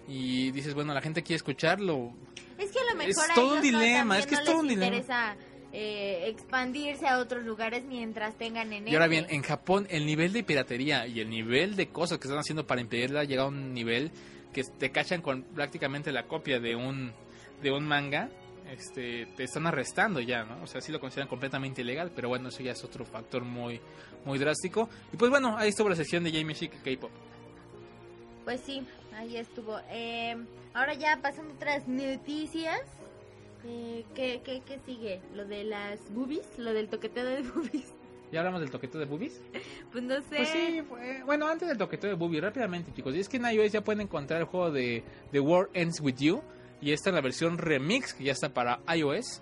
Y dices, bueno, la gente quiere escucharlo. Es que a lo mejor Es a todo un ellos dilema, es que no es todo un dilema. interesa eh, expandirse a otros lugares mientras tengan en Y ahora bien, en Japón el nivel de piratería y el nivel de cosas que están haciendo para impedirla llega a un nivel que te cachan con prácticamente la copia de un de un manga, este te están arrestando ya, ¿no? O sea, sí lo consideran completamente ilegal, pero bueno, eso ya es otro factor muy muy drástico. Y pues bueno, ahí estuvo la sección de J-Music K-pop. Pues sí, ahí estuvo. Eh, ahora ya pasando a otras noticias. Eh, ¿qué, qué, qué sigue? ¿Lo de las boobies? ¿Lo del toqueteo de boobies? ¿Ya hablamos del toqueteo de boobies? Pues no sé. Pues sí, fue- bueno, antes del toqueteo de Booby, rápidamente chicos, y es que en iOS ya pueden encontrar el juego de The World Ends With You, y esta es la versión remix que ya está para iOS,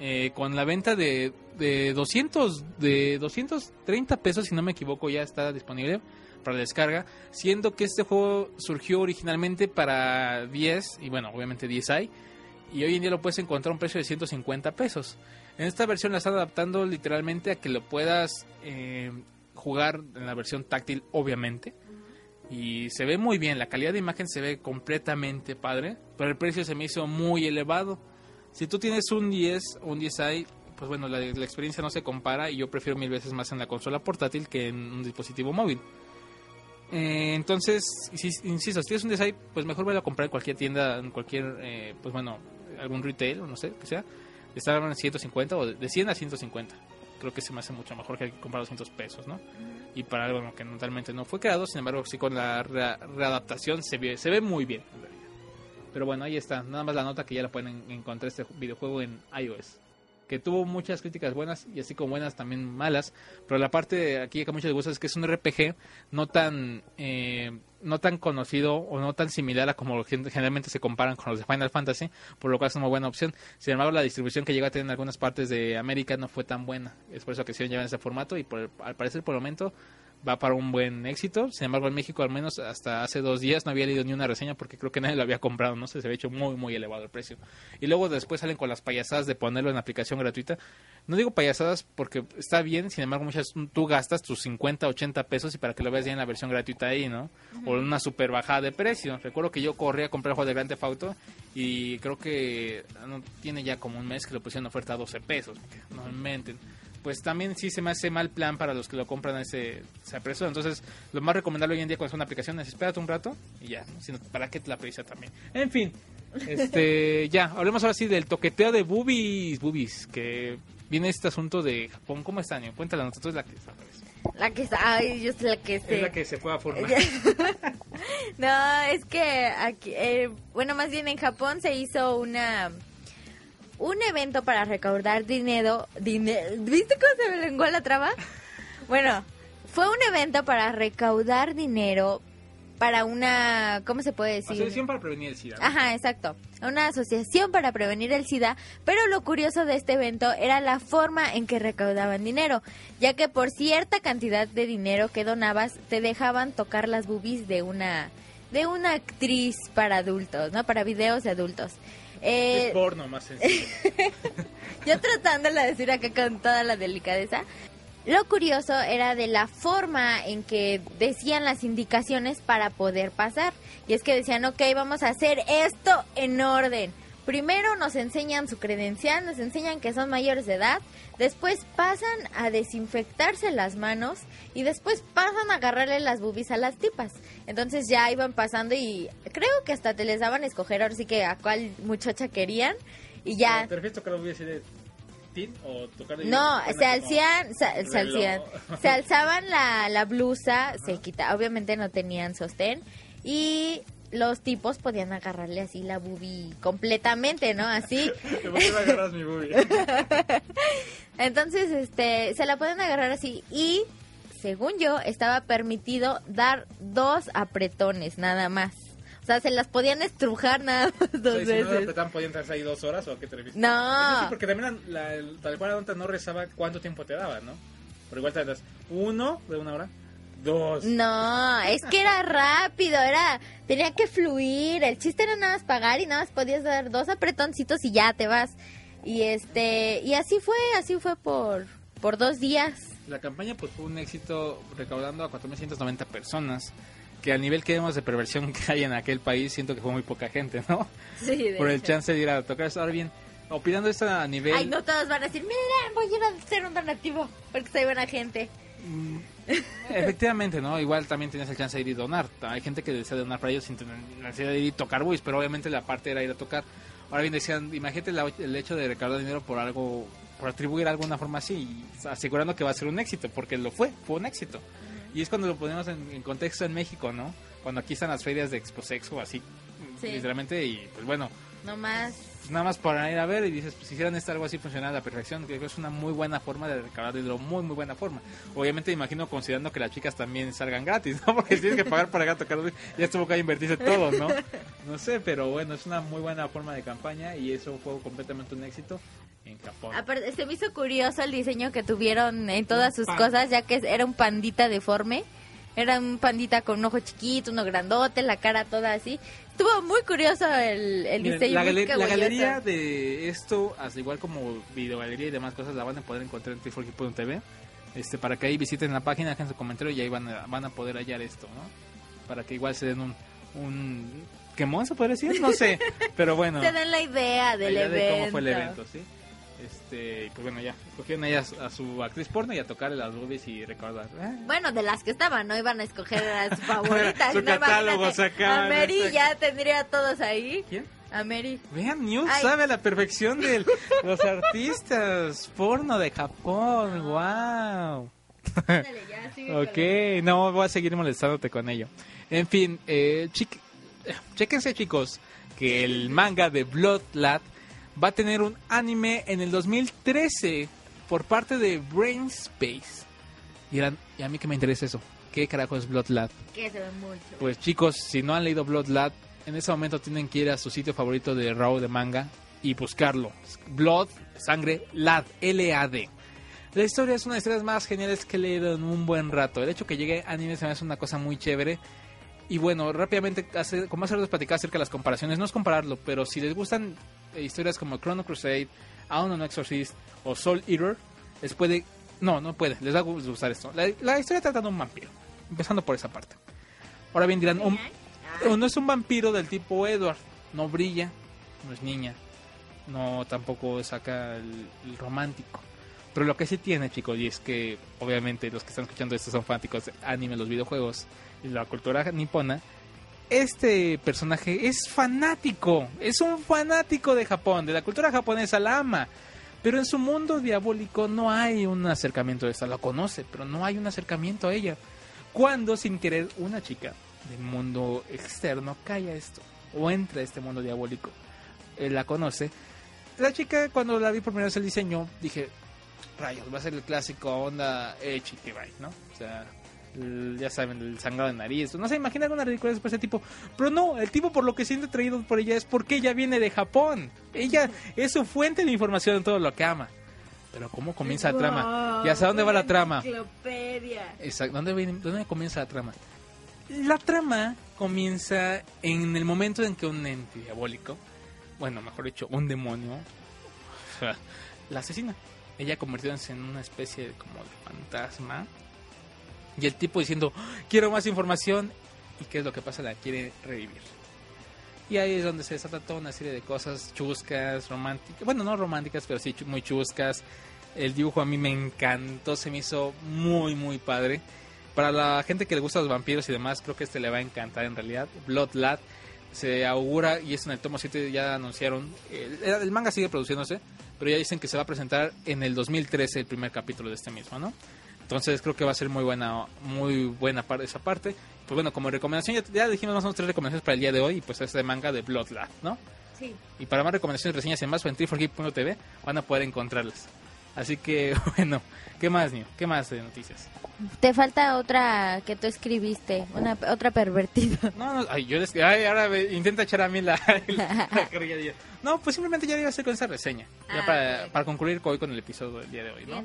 eh, con la venta de, de 200, de 230 pesos, si no me equivoco, ya está disponible para descarga, siendo que este juego surgió originalmente para 10, y bueno, obviamente 10i, y hoy en día lo puedes encontrar a un precio de 150 pesos. En esta versión la están adaptando literalmente a que lo puedas eh, jugar en la versión táctil, obviamente. Y se ve muy bien, la calidad de imagen se ve completamente padre, pero el precio se me hizo muy elevado. Si tú tienes un 10 o un 10i, pues bueno, la, experiencia no se compara y yo prefiero mil veces más en la consola portátil que en un dispositivo móvil. Eh, entonces, si- insisto, si tienes un 10i, pues mejor vaya a comprar en cualquier tienda, en cualquier, eh, pues bueno, algún retail o no sé, que sea. Estaban en 150 o de 100 a 150. Creo que se me hace mucho mejor que comprar 200 pesos, ¿no? Y para algo que totalmente no fue creado, sin embargo, sí con la re- readaptación se ve, se ve muy bien. en realidad. Pero bueno, ahí está. Nada más la nota que ya la pueden encontrar este videojuego en iOS. Que tuvo muchas críticas buenas y así como buenas también malas. Pero la parte aquí que a muchos es que es un RPG no tan eh, no tan conocido o no tan similar a como gen- generalmente se comparan con los de Final Fantasy, por lo cual es una buena opción. Sin embargo, la distribución que llegó a tener en algunas partes de América no fue tan buena. Es por eso que se llevan ese formato y por al parecer por el momento va para un buen éxito. Sin embargo, en México al menos hasta hace dos días no había leído ni una reseña porque creo que nadie lo había comprado, no sé, se había hecho muy, muy elevado el precio. Y luego después salen con las payasadas de ponerlo en aplicación gratuita. No digo payasadas porque está bien, sin embargo, muchas tú gastas tus 50, 80 pesos y para que lo veas ya en la versión gratuita ahí, ¿no? O en una super bajada de precio. Recuerdo que yo corrí a comprar el juego de Grand Theft Auto y creo que ah, no, tiene ya como un mes que lo pusieron oferta a 12 pesos. No inventen pues también sí se me hace mal plan para los que lo compran a ese, ese precio. Entonces, lo más recomendable hoy en día cuando es una aplicación es espérate un rato y ya, ¿no? Sino, ¿para qué te la prisa también? En fin, este, ya, hablemos ahora sí del toqueteo de boobies, boobies, que viene este asunto de Japón. ¿Cómo está, Año? Cuéntala, tú es la que sabes. La que está, ay, yo soy la que sé. Es la que se fue a formar. no, es que aquí, eh, bueno, más bien en Japón se hizo una un evento para recaudar dinero, dinero, ¿viste cómo se me lenguó la traba? Bueno, fue un evento para recaudar dinero para una, ¿cómo se puede decir? Asociación para prevenir el SIDA. ¿no? Ajá, exacto. Una asociación para prevenir el SIDA, pero lo curioso de este evento era la forma en que recaudaban dinero, ya que por cierta cantidad de dinero que donabas te dejaban tocar las boobies de una de una actriz para adultos, ¿no? Para videos de adultos. Eh, es porno más sencillo. yo tratándola de decir acá con toda la delicadeza. lo curioso era de la forma en que decían las indicaciones para poder pasar. Y es que decían, ok, vamos a hacer esto en orden. Primero nos enseñan su credencial, nos enseñan que son mayores de edad, después pasan a desinfectarse las manos y después pasan a agarrarle las boobies a las tipas. Entonces ya iban pasando y creo que hasta te les daban a escoger ahora sí que a cuál muchacha querían y ya... ¿Te refieres a tocar la boobie así de tin o tocar de No, se alzían, se, se alzían. reloj? Se alzaban la, la blusa, se quita, obviamente no tenían sostén y los tipos podían agarrarle así la boobie completamente, ¿no? Así. ¿Por qué me agarras mi boobie? Entonces, este, se la pueden agarrar así y, según yo, estaba permitido dar dos apretones nada más. O sea, se las podían estrujar nada más dos O sea, si no apretaban, podían estarse ahí dos horas o a qué te refieres? No. Sí, porque también la, la- tal cual la nota no rezaba cuánto tiempo te daba, ¿no? Pero igual te das uno de una hora, dos. No, es que era rápido, era tenía que fluir. El chiste era nada más pagar y nada más podías dar dos apretoncitos y ya te vas. Y este y así fue, así fue por por dos días. La campaña pues fue un éxito recaudando a 4.190 personas. Que al nivel que vemos de perversión que hay en aquel país, siento que fue muy poca gente, ¿no? Sí, Por el chance de ir a tocar. Ahora bien, opinando esto a nivel... Ay, no todos van a decir, mira, voy a ir a hacer un donativo porque soy buena gente. Mm, Efectivamente, ¿no? Igual también tienes el chance de ir y donar. Hay gente que desea donar para ellos sin tener la necesidad de ir y tocar buis, pero obviamente la parte era ir a tocar. Ahora bien, decían, imagínate la- el hecho de recaudar dinero por algo, por atribuir alguna forma así, y asegurando que va a ser un éxito, porque lo fue, fue un éxito. Y es cuando lo ponemos en, en contexto en México, ¿no? Cuando aquí están las ferias de Exposex o así, Sí. literalmente, y pues bueno, No más. pues nada más para ir a ver y dices, pues si hicieran esto algo así funcionara a la perfección, creo que es una muy buena forma de recaudar dinero, muy muy buena forma. Obviamente imagino considerando que las chicas también salgan gratis, ¿no? Porque si tienes que pagar para tocar, ya estuvo que invertirse todo, ¿no? No sé, pero bueno, es una muy buena forma de campaña y eso fue completamente un éxito en Japón. Aparte, se me hizo curioso el diseño que tuvieron en todas sus pan. cosas, ya que era un pandita deforme. Era un pandita con un ojo chiquito, uno grandote, la cara toda así. Estuvo muy curioso el, el Miren, diseño. la, galer- la galería de esto, al igual como videogalería y demás cosas, la van a poder encontrar en tv este para que ahí visiten la página, dejen su comentario y ahí van a, van a poder hallar esto, ¿no? Para que igual se den un, un quemón, se puede decir, no sé, pero bueno, Te dan la idea del evento. de cómo fue el evento, ¿sí? Este, pues bueno, ya, cogieron a, su- a su actriz porno y a tocarle las boobies y recordar. ¿eh? Bueno, de las que estaban, no iban a escoger a su favorita. Su no, catálogo imagínate, sacaban, A Mary ya tendría a todos ahí. ¿Quién? A Mary. Vean, News Ay. sabe a la perfección de los artistas porno de Japón, wow. Ándale, ya, sigue con Ok, no voy a seguir molestándote con ello. En fin, eh, chic- eh, chéquense chicos que el manga de Bloodlad va a tener un anime en el 2013 por parte de Brainspace. Y, dirán, ¿y a mí que me interesa eso? ¿Qué carajo es Bloodlad? Que se ve mucho. Pues chicos, si no han leído Bloodlad, en ese momento tienen que ir a su sitio favorito de Raw de manga y buscarlo. Blood, sangre, Lad, L-A-D. La historia es una de las historias más geniales que he leído en un buen rato. El hecho que llegue anime se me hace una cosa muy chévere. Y bueno, rápidamente, hace, como hace rato platicar acerca de las comparaciones, no es compararlo, pero si les gustan historias como Chrono Crusade, Aon no Exorcist o Soul Eater, les puede... No, no puede, les va a gustar esto. La, la historia trata de un vampiro, empezando por esa parte. Ahora bien dirán, un- Ah. no es un vampiro del tipo Edward, no brilla, no es niña, no tampoco saca el, el romántico. Pero lo que sí tiene, chicos, y es que obviamente los que están escuchando esto son fanáticos de anime, los videojuegos y la cultura nipona. Este personaje es fanático, es un fanático de Japón, de la cultura japonesa, la ama. Pero en su mundo diabólico no hay un acercamiento de esta, la conoce, pero no hay un acercamiento a ella. Cuando sin querer una chica del mundo externo cae a esto o entra a este mundo diabólico, él la conoce. La chica cuando la vi por primera vez el diseño dije, rayos, va a ser el clásico onda Echi que va, ¿no? O sea, el- ya saben, el sangrado de nariz. No se imagina alguna ridiculez por ese tipo. Pero no, el tipo por lo que siente atraído por ella es porque ella viene de Japón. Ella es su fuente de información en todo lo que ama. Pero ¿cómo comienza la trama? ¿Y hacia dónde va la trama? Exacto. ¿Dónde, viene- ¿Dónde comienza la trama? La trama comienza en el momento en que un ente diabólico, bueno, mejor dicho, un demonio, la asesina. ella convirtiéndose en una especie de, como de fantasma. Y el tipo diciendo, quiero más información. ¿Y qué es lo que pasa? La quiere revivir. Y ahí es donde se desata toda una serie de cosas chuscas, románticas. Bueno, no románticas, pero sí muy chuscas. El dibujo a mí me encantó, se me hizo muy, muy padre. Para la gente que le gusta los vampiros y demás, creo que este le va a encantar en realidad. Bloodlad se augura y es en el tomo 7 ya anunciaron. El, el manga sigue produciéndose, pero ya dicen que se va a presentar en el 2013 el primer capítulo de este mismo, ¿no? Entonces creo que va a ser muy buena, muy buena parte esa parte. Pues bueno, como recomendación ya, ya dijimos más o menos tres recomendaciones para el día de hoy y pues este manga de Bloodlad, ¿no? Sí. Y para más recomendaciones, reseñas y más, en triforgeek.tv van a poder encontrarlas. Así que, bueno, ¿qué más, Nio? ¿Qué más de noticias? Te falta otra que tú escribiste, una otra pervertida. No, no, ay, yo les, ay, ahora me intenta echar a mí la, la carrilla. No, pues simplemente ya iba a hacer con esa reseña. Ya Ah, para, concluir hoy con el episodio del día de hoy, ¿no?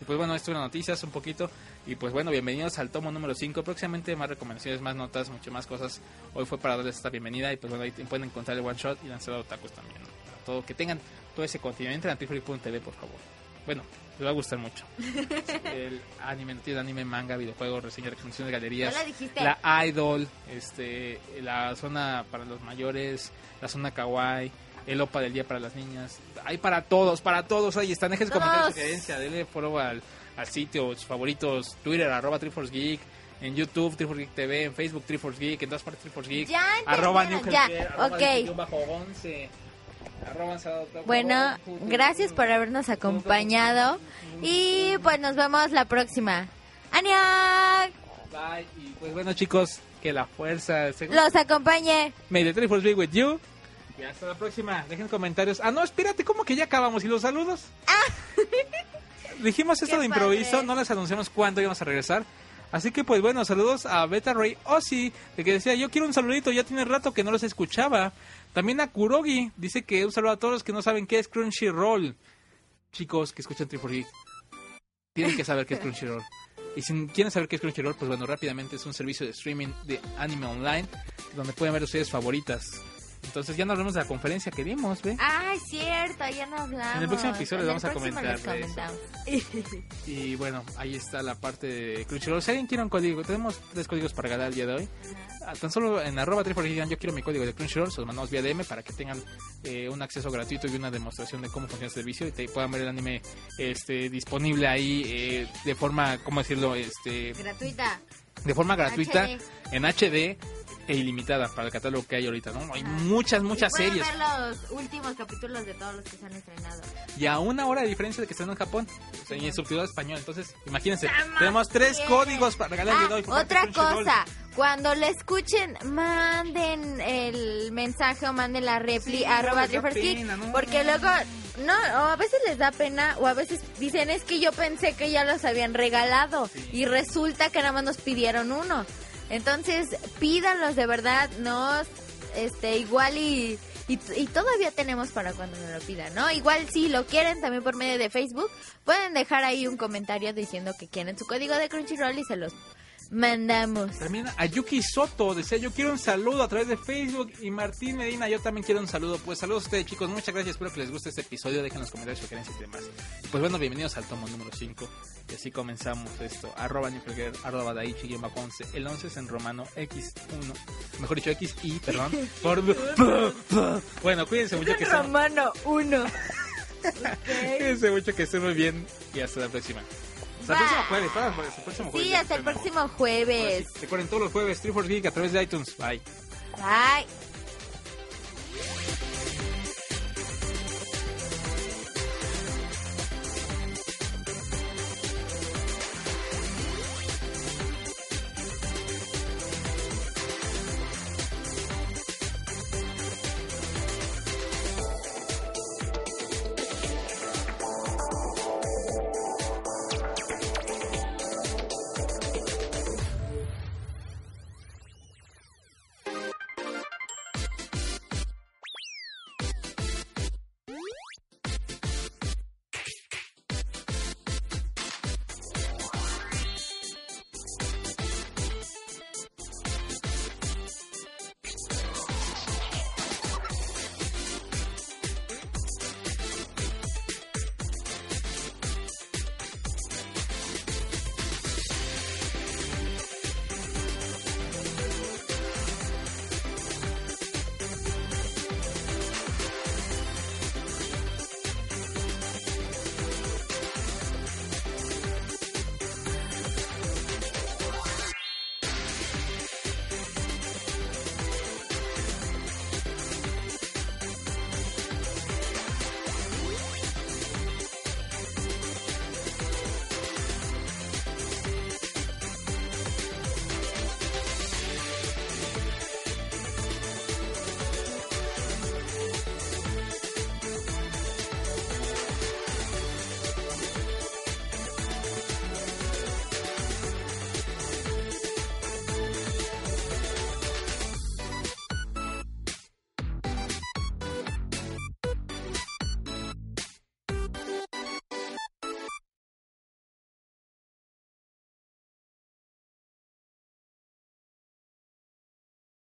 Y pues bueno, esto era noticias un poquito. Y pues bueno, bienvenidos al tomo número 5. Próximamente más recomendaciones, más notas, mucho más cosas. Hoy fue para darles esta bienvenida. Y pues bueno, ahí pueden encontrar el one shot y lanzar tacos también. ¿no? Para todo, que tengan todo ese contenido. Entren a tifree.tv, por favor. Bueno, les va a gustar mucho. el anime, noticias de anime, manga, videojuegos, reseñas, recomendaciones de galerías. Ya la dijiste. La idol, este, la zona para los mayores, la zona kawaii, el OPA del día para las niñas. Hay para todos, para todos. Ahí están. Dejen comentarios, sugerencia, denle follow al, al sitio, sus favoritos, Twitter, arroba Triforce Geek, en YouTube, Triforce Geek TV, en Facebook, Triforce Geek, en todas partes, Triforce Geek. Ya arroba New ya, Healthcare, arroba bajo 11, arroba Salado Taco, Bueno, gracias por habernos acompañado y pues nos vemos la próxima. ¡Añac! Bye. Y pues bueno, chicos, que la fuerza se Los acompañe. May the Triforce be with you. Y hasta la próxima. Dejen comentarios. Ah, no, espérate, ¿cómo que ya acabamos? ¿Y los saludos? Dijimos esto Qué de improviso, padre. no les anunciamos cuándo íbamos a regresar. Así que pues bueno, saludos a Beta Ray Ozzy, de que decía, yo quiero un saludito, ya tiene rato que no los escuchaba. También a Kurogi, dice que un saludo a todos los que no saben qué es Crunchyroll. Chicos que escuchan Triple Geek, tienen que saber qué es Crunchyroll. Y si quieren saber qué es Crunchyroll, pues bueno, rápidamente es un servicio de streaming de anime online, donde pueden ver sus favoritas. Entonces ya nos hablamos de la conferencia que dimos, ¿ve? Ay, cierto, ya no hablamos. En el próximo episodio les vamos a comentar. Y bueno, ahí está la parte de Crunchyroll. Si alguien quiere un código, tenemos tres códigos para ganar el día de hoy. Ah, Tan solo en arroba triforgigan yo quiero mi código de Crunchyroll, se los mandamos vía DM para que tengan eh, un acceso gratuito y una demostración de cómo funciona el servicio y te puedan ver el anime este disponible ahí eh, de forma, ¿cómo decirlo? este Gratuita. De forma gratuita HD. en HD e ilimitada para el catálogo que hay ahorita, ¿no? Hay muchas, muchas series. ver los últimos capítulos de todos los que se han estrenado. Y a una hora de diferencia de que estén en Japón. O sea, y en subtitulado español. Entonces, imagínense, tenemos tres bien. códigos para regalar el día de Ah, hoy. otra cosa, cuando le escuchen, manden el mensaje o manden la repli Sí, arroba no pena, porque no, luego no, o a veces les da pena o a veces dicen es que yo pensé que ya los habían regalado Sí. y resulta que nada más nos pidieron uno. Entonces, pídanlos de verdad, nos este igual y y, y todavía tenemos para cuando nos lo pidan, ¿no? Igual si lo quieren también por medio de Facebook, pueden dejar ahí un comentario diciendo que quieren su código de Crunchyroll y se los mandamos. También a Yuki Soto decía yo quiero un saludo a través de Facebook y Martín Medina yo también quiero un saludo. Pues saludos a ustedes chicos, muchas gracias, espero que les guste este episodio, dejen los comentarios, sugerencias y demás. Pues bueno, bienvenidos al tomo número 5 y así comenzamos esto. Arroba Nifreger, arroba Daichi, guion bajo 11. El 11 es en romano X1, mejor dicho XI, perdón. Por... bueno, cuídense mucho que Romano 1. cuídense mucho que estén muy bien y hasta la próxima. Hasta el próximo jueves, hasta el próximo jueves. Sí, hasta el próximo jueves. Recuerden todos los jueves, Triforce Geek a través de iTunes. Bye. Bye.